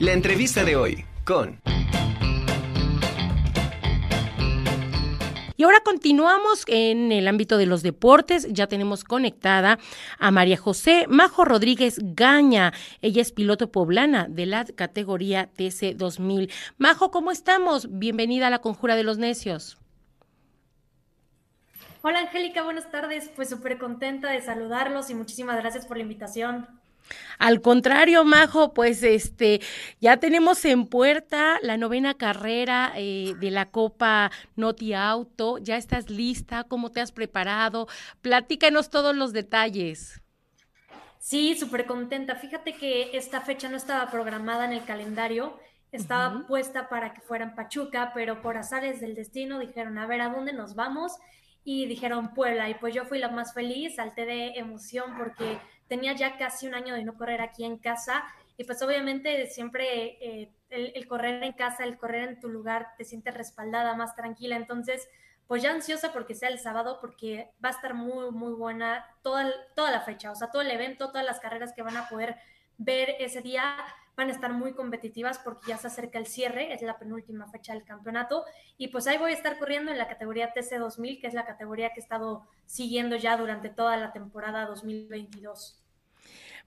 La entrevista de hoy con... Y ahora continuamos en el ámbito de los deportes. Ya tenemos conectada a María José Majo Rodríguez Gaña. Ella es piloto poblana de la categoría TC 2000. Majo, ¿cómo estamos? Bienvenida a la Conjura de los Necios. Hola Angélica, buenas tardes. Pues súper contenta de saludarlos y muchísimas gracias por la invitación. Al contrario, Majo, pues este, ya tenemos en puerta la novena carrera eh, de la Copa Noti Auto. ¿Ya estás lista? ¿Cómo te has preparado? Platícanos todos los detalles. Sí, súper contenta. Fíjate que esta fecha no estaba programada en el calendario, estaba puesta para que fuera en Pachuca, pero por azares del destino dijeron, a ver, ¿a dónde nos vamos? Y dijeron Puebla, y pues yo fui la más feliz, salté de emoción porque tenía ya casi un año de no correr aquí en casa y pues obviamente siempre eh, el, correr en casa, el correr en tu lugar, te sientes respaldada, más tranquila. Entonces, pues ya ansiosa porque sea el sábado, porque va a estar muy, muy buena toda, toda la fecha, o sea, todo el evento, todas las carreras que van a poder ver ese día van a estar muy competitivas porque ya se acerca el cierre, es la penúltima fecha del campeonato. Y pues ahí voy a estar corriendo en la categoría TC2000, que es la categoría que he estado siguiendo ya durante toda la temporada 2022.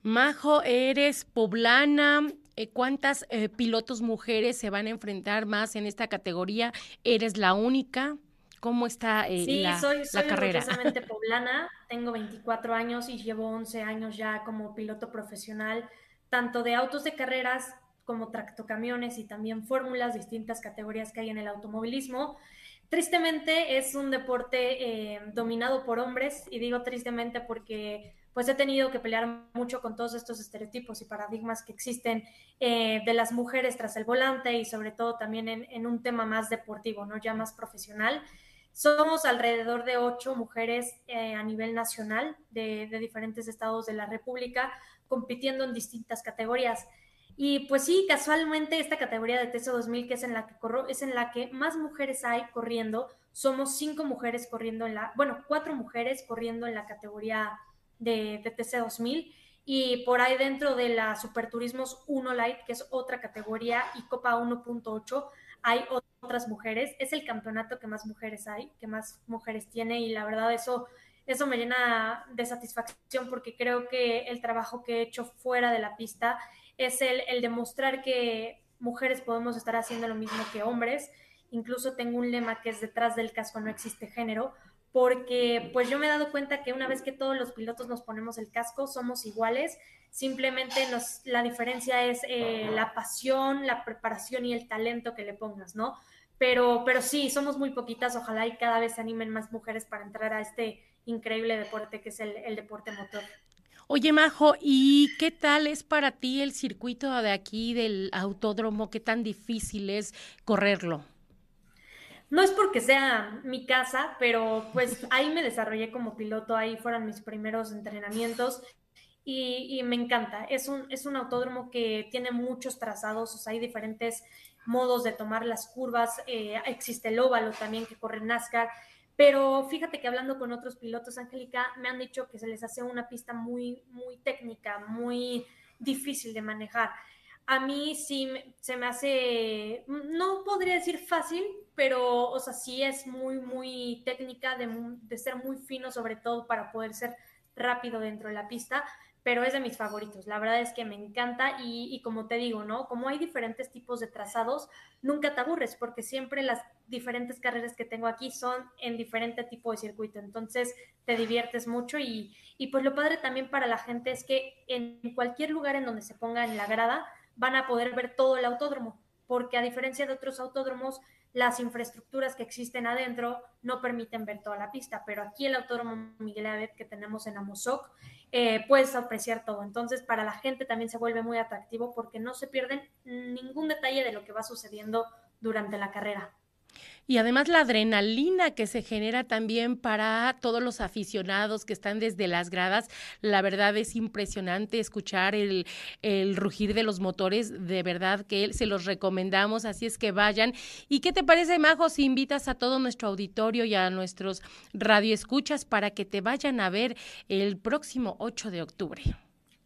Majo, eres poblana. Eh, ¿Cuántas eh, pilotos mujeres se van a enfrentar más en esta categoría? ¿Eres la única? ¿Cómo está eh, sí, la, soy, soy la carrera? poblana, tengo 24 años y llevo 11 años ya como piloto profesional, tanto de autos de carreras como tractocamiones y también fórmulas, distintas categorías que hay en el automovilismo. Tristemente es un deporte dominado por hombres y digo tristemente porque pues he tenido que pelear mucho con todos estos estereotipos y paradigmas que existen eh, de las mujeres tras el volante y sobre todo también en, un tema más deportivo, ¿no? Ya más profesional. Somos alrededor de ocho mujeres eh, a nivel nacional de, diferentes estados de la República compitiendo en distintas categorías. Y pues sí, casualmente esta categoría de TESO 2000, que es en la que corro, es en la que más mujeres hay corriendo. Somos cinco mujeres corriendo en la, bueno, cuatro mujeres corriendo en la categoría de, TC 2000 y por ahí dentro de la Superturismos 1 Light, que es otra categoría, y Copa 1.8, hay otras mujeres. Es el campeonato que más mujeres hay, que más mujeres tiene y la verdad eso, eso me llena de satisfacción porque creo que el trabajo que he hecho fuera de la pista es el, el demostrar que mujeres podemos estar haciendo lo mismo que hombres. Incluso tengo un lema que es detrás del casco no existe género, porque pues yo me he dado cuenta que una vez que todos los pilotos nos ponemos el casco, somos iguales, simplemente nos, la diferencia es eh, la pasión, la preparación y el talento que le pongas, ¿no? Pero, pero sí, somos muy poquitas, ojalá y cada vez se animen más mujeres para entrar a este increíble deporte que es el, el deporte motor. Oye, Majo, ¿y qué tal es para ti el circuito de aquí del autódromo? ¿Qué tan difícil es correrlo? No es porque sea mi casa, pero pues ahí me desarrollé como piloto, ahí fueron mis primeros entrenamientos y, me encanta. Es un, es un autódromo que tiene muchos trazados, o sea, hay diferentes modos de tomar las curvas, eh, existe el óvalo también que corre NASCAR, pero fíjate que hablando con otros pilotos, Angélica, me han dicho que se les hace una pista muy, muy técnica, muy difícil de manejar. A mí sí se me hace, no podría decir fácil, pero, o sea, sí es muy, muy técnica de, de, ser muy fino, sobre todo para poder ser rápido dentro de la pista, pero es de mis favoritos. La verdad es que me encanta y, y como te digo, ¿no? Como hay diferentes tipos de trazados, nunca te aburres porque siempre las diferentes carreras que tengo aquí son en diferente tipo de circuito, entonces te diviertes mucho y, y pues lo padre también para la gente es que en cualquier lugar en donde se ponga en la grada, van a poder ver todo el autódromo, porque a diferencia de otros autódromos, las infraestructuras que existen adentro no permiten ver toda la pista, pero aquí el autódromo Miguel Abed que tenemos en Amozoc, eh, puedes apreciar todo. Entonces, para la gente también se vuelve muy atractivo porque no se pierden ningún detalle de lo que va sucediendo durante la carrera. Y además la adrenalina que se genera también para todos los aficionados que están desde las gradas, la verdad es impresionante escuchar el, el rugir de los motores, de verdad que se los recomendamos, así es que vayan. ¿Y qué te parece, Majo, si invitas a todo nuestro auditorio y a nuestros radioescuchas para que te vayan a ver el próximo 8 de octubre?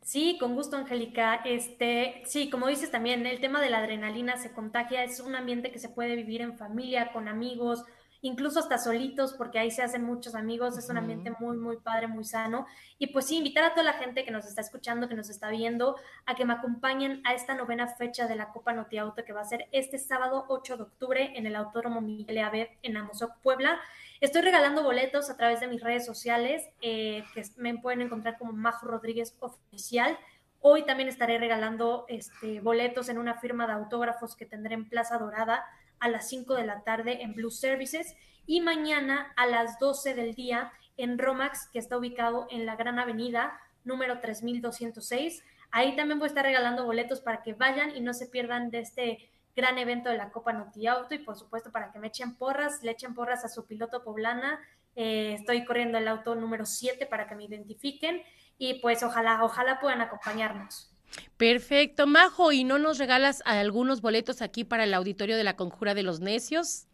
Sí, con gusto, Angélica. Este, sí, como dices también, el tema de la adrenalina se contagia, es un ambiente que se puede vivir en familia, con amigos, incluso hasta solitos, porque ahí se hacen muchos amigos, es un ambiente muy, muy padre, muy sano. Y pues sí, invitar a toda la gente que nos está escuchando, que nos está viendo, a que me acompañen a esta novena fecha de la Copa Noti Auto, que va a ser este sábado 8 de octubre en el Autódromo Miguel Abed en Amozoc, Puebla. Estoy regalando boletos a través de mis redes sociales, eh, que me pueden encontrar como Majo Rodríguez Oficial. Hoy también estaré regalando este, boletos en una firma de autógrafos que tendré en Plaza Dorada a las 5 de la tarde en Blue Services y mañana a las 12 del día en Romax, que está ubicado en la Gran Avenida número 3206. Ahí también voy a estar regalando boletos para que vayan y no se pierdan de este gran evento de la Copa Noti Auto y por supuesto para que me echen porras, le echen porras a su piloto poblana. Eh, estoy corriendo el auto número 7 para que me identifiquen y pues ojalá, ojalá puedan acompañarnos. Perfecto, Majo, ¿y no nos regalas algunos boletos aquí para el auditorio de la Conjura de los Necios?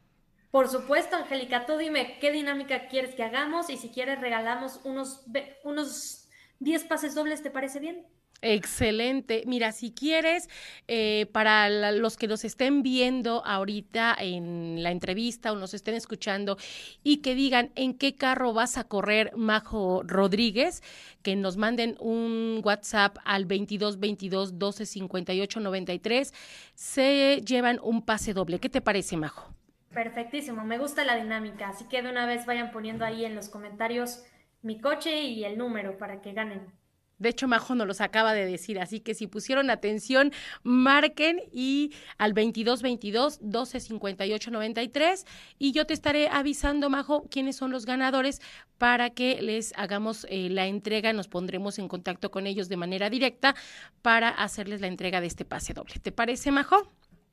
Por supuesto, Angélica, tú dime qué dinámica quieres que hagamos y si quieres regalamos unos, unos 10 pases dobles, ¿te parece bien? Excelente. Mira, si quieres, eh, para los que nos estén viendo ahorita en la entrevista o nos estén escuchando y que digan en qué carro vas a correr, Majo Rodríguez, que nos manden un WhatsApp al 22 22 12 58 93, se llevan un pase doble. ¿Qué te parece, Majo? Perfectísimo, me gusta la dinámica, así que de una vez vayan poniendo ahí en los comentarios mi coche y el número para que ganen. De hecho, Majo nos los acaba de decir, así que si pusieron atención, marquen y al 22 22 12 58 93 y yo te estaré avisando, Majo, quiénes son los ganadores para que les hagamos eh, la entrega. Nos pondremos en contacto con ellos de manera directa para hacerles la entrega de este pase doble. ¿Te parece, Majo?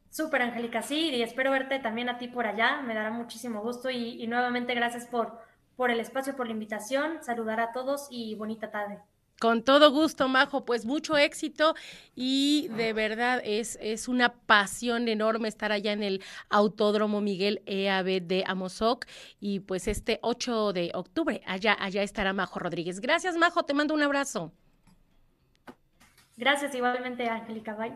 Súper, Angélica, sí, y espero verte también a ti por allá. Me dará muchísimo gusto y, y nuevamente gracias por, por el espacio, por la invitación. Saludar a todos y bonita tarde. Con todo gusto, Majo, pues mucho éxito y de verdad es, es una pasión enorme estar allá en el Autódromo Miguel EAB de Amozoc y pues este 8 de octubre allá, allá estará Majo Rodríguez. Gracias, Majo, te mando un abrazo. Gracias igualmente, Angélica. Bye.